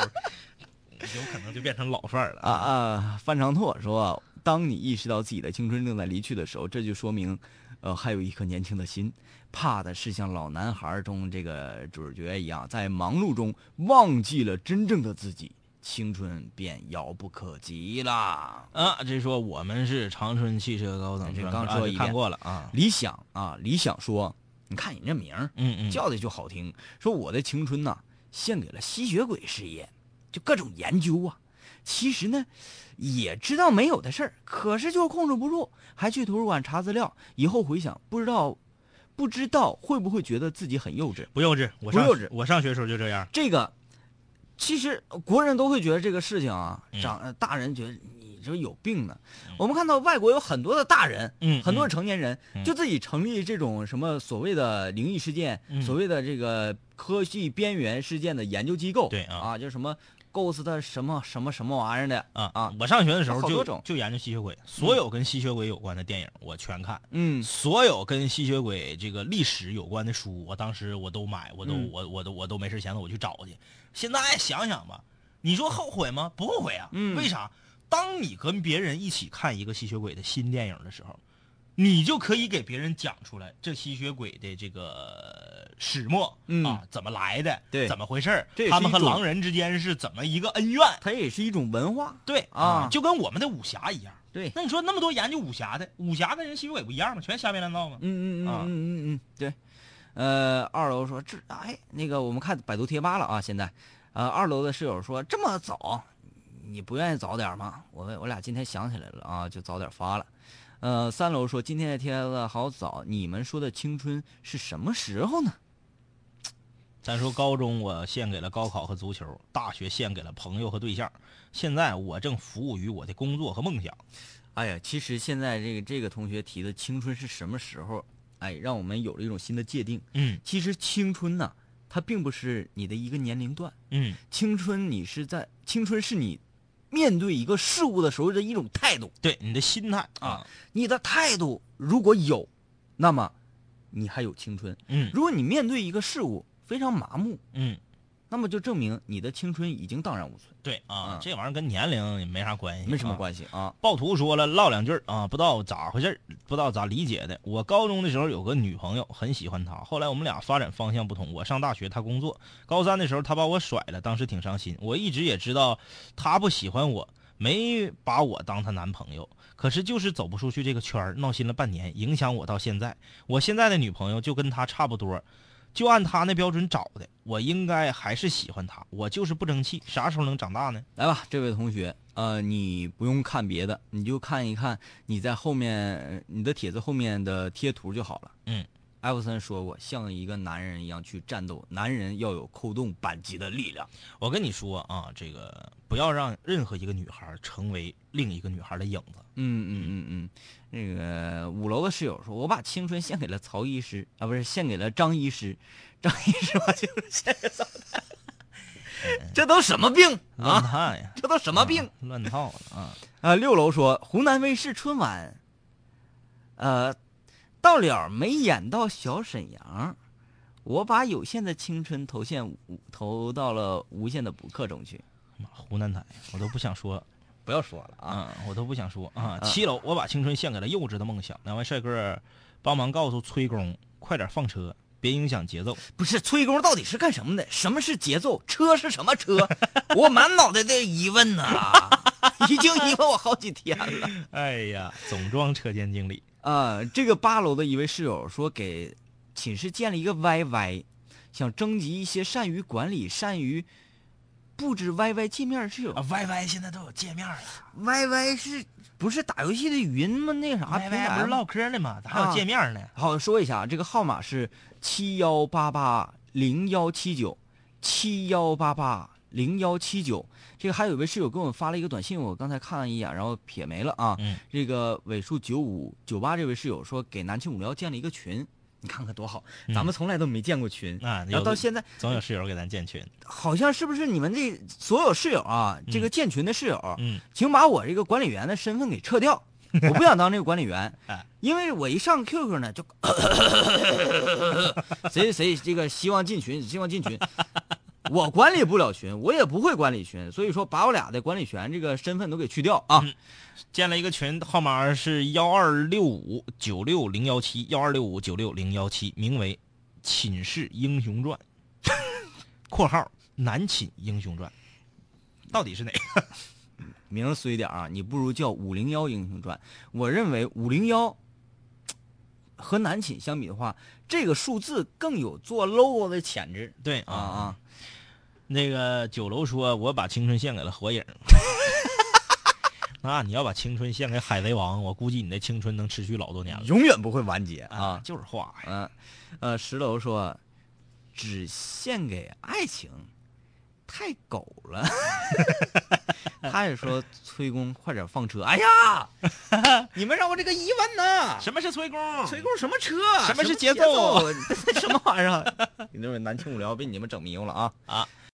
有可能就变成老范儿了啊啊！范长拓说，当你意识到自己的青春正在离去的时候，这就说明，呃，还有一颗年轻的心。怕的是像老男孩中这个主角一样，在忙碌中忘记了真正的自己，青春便遥不可及啦。啊！这说我们是长春汽车高等这刚说一遍啊看过了啊，理想啊，理想说，你看你这名儿嗯嗯，叫的就好听，说我的青春呐、献给了吸血鬼事业，就各种研究啊。其实呢，也知道没有的事儿，可是就控制不住，还去图书馆查资料。以后回想，不知道，不知道会不会觉得自己很幼稚？不幼稚，我上不幼稚我上学的时候就这样。这个，其实国人都会觉得这个事情啊，嗯长呃大人觉得你这有病呢。我们看到外国有很多的大人，嗯很多的成年人嗯就自己成立这种什么所谓的灵异事件，嗯所谓的这个科技边缘事件的研究机构，对啊啊，叫什么 Ghost 的什么什么什么玩意儿的啊啊，我上学的时候就就研究吸血鬼，所有跟吸血鬼有关的电影我全看，嗯所有跟吸血鬼这个历史有关的书，我当时我都买，我都、嗯我我都我都没事闲的我去找去。现在想想吧，你说后悔吗？不后悔啊。嗯为啥？当你跟别人一起看一个吸血鬼的新电影的时候，你就可以给别人讲出来这吸血鬼的这个始末、嗯啊，怎么来的，对怎么回事他们和狼人之间是怎么一个恩怨。它也是一种文化。对啊就跟我们的武侠一样。对，那你说那么多研究武侠的，武侠跟人吸血鬼不一样吗？全瞎编乱造吗？嗯嗯嗯啊嗯嗯嗯，对。呃，二楼说这哎，那个我们看百度贴吧了啊，现在，呃，二楼的室友说这么早，你不愿意早点吗？我我俩今天想起来了啊，就早点发了。呃，三楼说今天的帖子好早，你们说的青春是什么时候呢？咱说高中我献给了高考和足球，大学献给了朋友和对象，现在我正服务于我的工作和梦想。哎呀，其实现在这个这个同学提的青春是什么时候？哎，让我们有了一种新的界定。嗯其实青春呢、它并不是你的一个年龄段，嗯，青春你是在青春是你面对一个事物的时候的一种态度。对你的心态。啊，你的态度如果有，那么你还有青春；嗯。如果你面对一个事物非常麻木，嗯，那么就证明你的青春已经荡然无存，对啊嗯，这玩意儿跟年龄也没啥关系，没什么。关系啊。暴徒说了唠两句儿啊，不知道咋回事儿不知道咋理解的。我高中的时候有个女朋友，很喜欢她，后来我们俩发展方向不同，我上大学，她工作。高三的时候，她把我甩了，当时挺伤心。我一直也知道她不喜欢我，没把我当她男朋友。可是就是走不出去这个圈儿，闹心了半年，影响我到现在。我现在的女朋友就跟她差不多，就按他那标准找的。我应该还是喜欢他，我就是不争气。啥时候能长大呢？来吧，这位同学，呃，你不用看别的，你就看一看你在后面呃你的帖子后面的贴图就好了。嗯，艾弗森说过，像一个男人一样去战斗，男人要有扣动扳机的力量。我跟你说啊，这个不要让任何一个女孩成为另一个女孩的影子。嗯嗯嗯嗯，那个五楼的室友说，我把青春献给了曹医师啊，不是献给了张医师，张医师把青春献给曹太太，这都什么病乱啊？这都什么病？乱套了啊！啊，六楼说湖南卫视春晚，呃，到了没演到小沈阳，我把有限的青春投献投到了无限的补课中去。妈湖南台，我都不想说不要说了啊！啊，我都不想说啊。嗯七楼，我把青春献给了幼稚的梦想。两位帅哥，帮忙告诉崔工，快点放车，别影响节奏。不是崔工到底是干什么的？什么是节奏？车是什么车？我满脑袋的疑问呐、已经疑问我好几天了。哎呀，总装车间经理，啊、这个八楼的一位室友说，给寝室建了一个 YY，想征集一些善于管理、善于布置 YY 界面的室友。啊，YY 现在都有界面了 YY 是不是打游戏的语音吗？那个啥平，YY 台不是唠嗑呢吗？咋还有啊界面呢？好，说一下，这个号码是七幺八八零幺七九，七幺八八零幺七九。这个还有一位室友给我们发了一个短信，我刚才看了一眼，然后撇没了啊。嗯，这个尾数九五九八这位室友说给南青五聊建了一个群，你看看多好，嗯咱们从来都没建过群。啊，然后到现在，总有室友给咱建群。好像是不是你们这所有室友啊，这个建群的室友，嗯，请把我这个管理员的身份给撤掉，我不想当这个管理员哎，因为我一上 QQ 呢就，谁谁这个希望进群，希望进群，我管理不了群，我也不会管理群，所以说把我俩的管理权这个身份都给去掉啊。建了一个群，号码是幺二六五九六零幺七幺二六五九六零幺七，名为《寝室英雄传》（括号南寝英雄传），到底是哪个？名儿衰点啊，你不如叫五零幺英雄传。我认为五零幺和南寝相比的话，这个数字更有做 logo 的潜质对啊啊。那个九楼说：“我把青春献给了火影。”那你要把青春献给海贼王，我估计你的青春能持续老多年了永远不会完结啊！就是话呀。嗯，呃，十楼说，只献给爱情，太狗了。他也说崔工快点放车。哎呀，你们让我这个疑问呢？什么是崔工？崔工什么车？什么是节节奏什么玩意儿啊？你那位南青五聊被你们整迷糊了啊？啊！